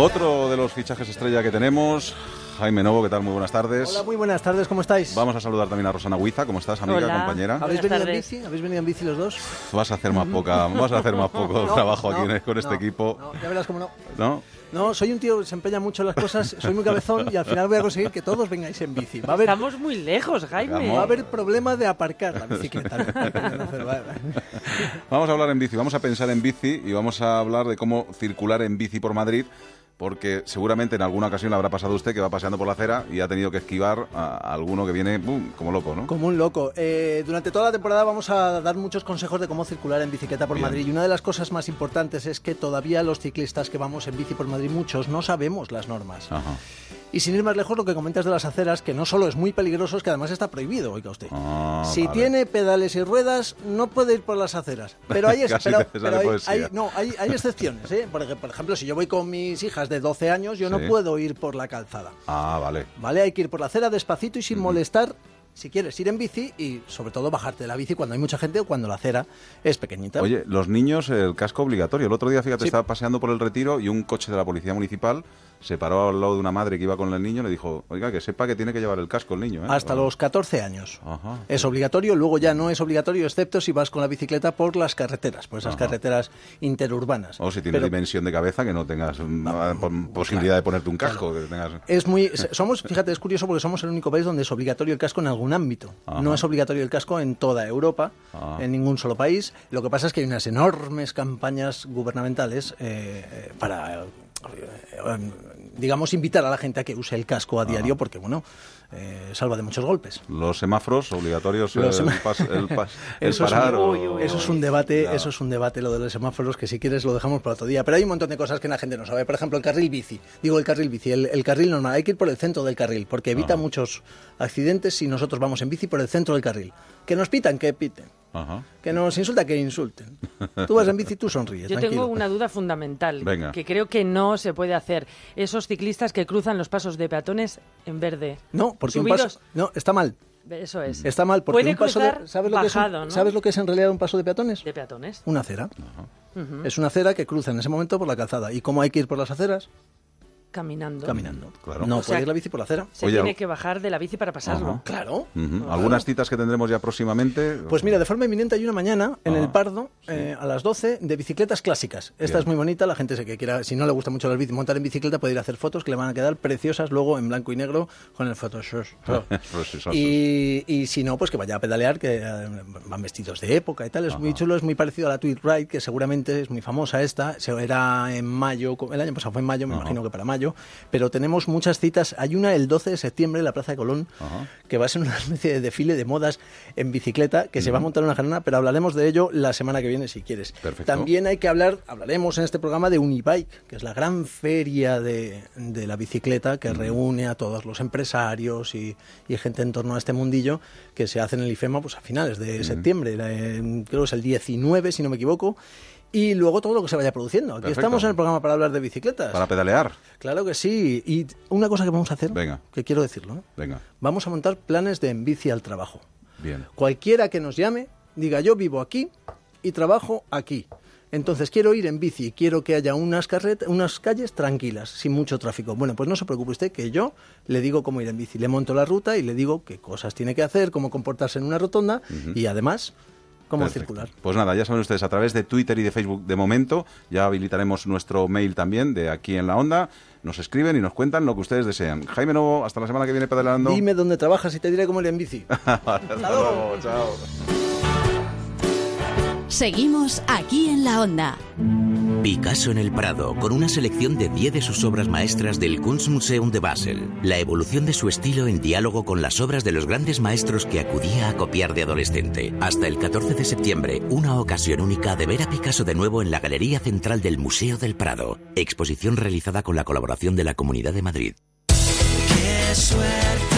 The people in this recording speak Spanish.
Otro de los fichajes estrella que tenemos, Jaime Novo, ¿qué tal? Muy buenas tardes. Hola, muy buenas tardes, ¿cómo estáis? Vamos a saludar también a Rosana Huiza, ¿cómo estás, amiga, Hola. compañera? ¿Habéis venido en bici? ¿Habéis venido en bici los dos? Vas a hacer más poca, vas a hacer más poco No, trabajo no, aquí con este no, equipo, No, ya verás cómo no. ¿no? No, soy un tío que se empeña mucho en las cosas, soy muy cabezón y al final voy a conseguir que todos vengáis en bici. Va a haber, Estamos muy lejos, Jaime. Va a haber problema de aparcar la bicicleta. Vamos a hablar en bici, vamos a pensar en bici y vamos a hablar de cómo circular en bici por Madrid, porque seguramente en alguna ocasión le habrá pasado a usted que va paseando por la acera y ha tenido que esquivar a, alguno que viene ¡bum! como loco, ¿no? Como un loco. Eh, durante toda la temporada vamos a dar muchos consejos de cómo circular en bicicleta por Bien. Madrid. Y una de las cosas más importantes es que todavía los ciclistas que vamos en bici por Madrid, muchos, no sabemos las normas. Ajá. Y sin ir más lejos, lo que comentas de las aceras, que no solo es muy peligroso, es que además está prohibido, oiga usted. Ah, si vale. tiene pedales y ruedas, no puede ir por las aceras. Pero hay, pero- pero hay- hay- no, hay, hay excepciones. ¿eh? Por ejemplo, si yo voy con mis hijas de 12 años, yo no puedo ir por la calzada. Ah, vale. ¿Vale? Hay que ir por la acera despacito y sin molestar. Si quieres ir en bici y sobre todo bajarte de la bici cuando hay mucha gente o cuando la acera es pequeñita. Oye, los niños, el casco obligatorio. El otro día, fíjate, Sí. estaba paseando por el retiro y un coche de la policía municipal se paró al lado de una madre que iba con el niño y le dijo, oiga, que sepa que tiene que llevar el casco el niño. ¿eh?". hasta Ah. los 14 años. Ajá. Es obligatorio, luego ya no es obligatorio, excepto si vas con la bicicleta por las carreteras, por esas Ajá. carreteras interurbanas. O si tienes Pero dimensión de cabeza que no tengas mm, po- posibilidad de ponerte un casco. Que tengas... es muy, somos, fíjate, es curioso porque somos el único país donde es obligatorio el casco en algún ámbito. Ajá. No es obligatorio el casco en toda Europa, Ah. en ningún solo país. Lo que pasa es que hay unas enormes campañas gubernamentales eh, para, digamos, invitar a la gente a que use el casco a diario porque, bueno, eh, salva de muchos golpes. Los semáforos obligatorios, Los el, sema- pas- el, pas- el Eso es, un, o- Uy, uy, eso es un debate, Ya. eso es un debate lo de los semáforos que si quieres lo dejamos para otro día. Pero hay un montón de cosas que la gente no sabe. Por ejemplo, el carril bici. Digo el carril bici, el, el carril normal. Hay que ir por el centro del carril porque evita Ajá. muchos accidentes si nosotros vamos en bici por el centro del carril. Que nos pitan, que piten. Ajá. Que nos insultan, que insulten. Tú vas en bici, tú sonríes. Yo tranquilo. tengo una duda fundamental Venga. que creo que no se puede hacer. Esos ciclistas que cruzan los pasos de peatones en verde. No, porque un paso, no, está mal. Eso es. Está mal porque Puede un paso cruzar de, ¿sabes lo, que es un- bajado, ¿no? ¿sabes lo que es en realidad un paso de peatones? De peatones. Una acera. Es una acera que cruza en ese momento por la calzada. ¿Y cómo hay que ir por las aceras? Caminando. Caminando. Claro. No O sea, puede ir la bici por la acera. Se Oye, tiene que bajar de la bici para pasarlo. Ajá. Claro. ¿Algunas citas que tendremos ya próximamente? Pues mira, de forma inminente hay una mañana en Ah, el Pardo eh, a las 12 de bicicletas clásicas. Esta Bien. es muy bonita, la gente se que quiera, si no le gusta mucho las bici, montar en bicicleta puede ir a hacer fotos que le van a quedar preciosas luego en blanco y negro con el Photoshop. Y, y si no, pues que vaya a pedalear, que eh, van vestidos de época y tal. Es muy chulo, es muy parecido a la Tweet Ride, que seguramente es muy famosa esta. Se era en mayo, el año pasado fue en mayo, me Ajá. imagino que para mayo. Pero tenemos muchas citas. Hay una el 12 de septiembre en la Plaza de Colón, Ajá. que va a ser una especie de desfile de modas en bicicleta, que se va a montar una jarana, pero hablaremos de ello la semana que viene si quieres. Perfecto. También hay que hablar, hablaremos en este programa de Unibike, que es la gran feria de, de la bicicleta que reúne a todos los empresarios y, y gente en torno a este mundillo que se hace en el IFEMA pues a finales de septiembre, creo que es el 19 si no me equivoco. Y luego todo lo que se vaya produciendo. Aquí Perfecto. estamos en el programa para hablar de bicicletas. Para pedalear. Claro que sí. Y una cosa que vamos a hacer, Venga. que quiero decirlo, ¿eh? Venga, vamos a montar planes de en bici al trabajo. bien. Cualquiera que nos llame, diga yo vivo aquí y trabajo aquí. Entonces quiero ir en bici y quiero que haya unas, unas calles tranquilas, sin mucho tráfico. Bueno, pues no se preocupe usted que yo le digo cómo ir en bici. Le monto la ruta y le digo qué cosas tiene que hacer, cómo comportarse en una rotonda y además cómo Perfecto. circular. Pues nada, ya saben ustedes, a través de Twitter y de Facebook de momento, ya habilitaremos nuestro mail también de aquí en la onda. Nos escriben y nos cuentan lo que ustedes desean. Jaime Novo, hasta la semana que viene pedaleando. Dime dónde trabajas y te diré cómo ir en bici. Hasta luego, chao. Seguimos aquí en la onda. Picasso en el Prado, con una selección de 10 de sus obras maestras del Kunstmuseum de Basel. La evolución de su estilo en diálogo con las obras de los grandes maestros que acudía a copiar de adolescente. Hasta el 14 de septiembre, una ocasión única de ver a Picasso de nuevo en la Galería Central del Museo del Prado. Exposición realizada con la colaboración de la Comunidad de Madrid. Qué suerte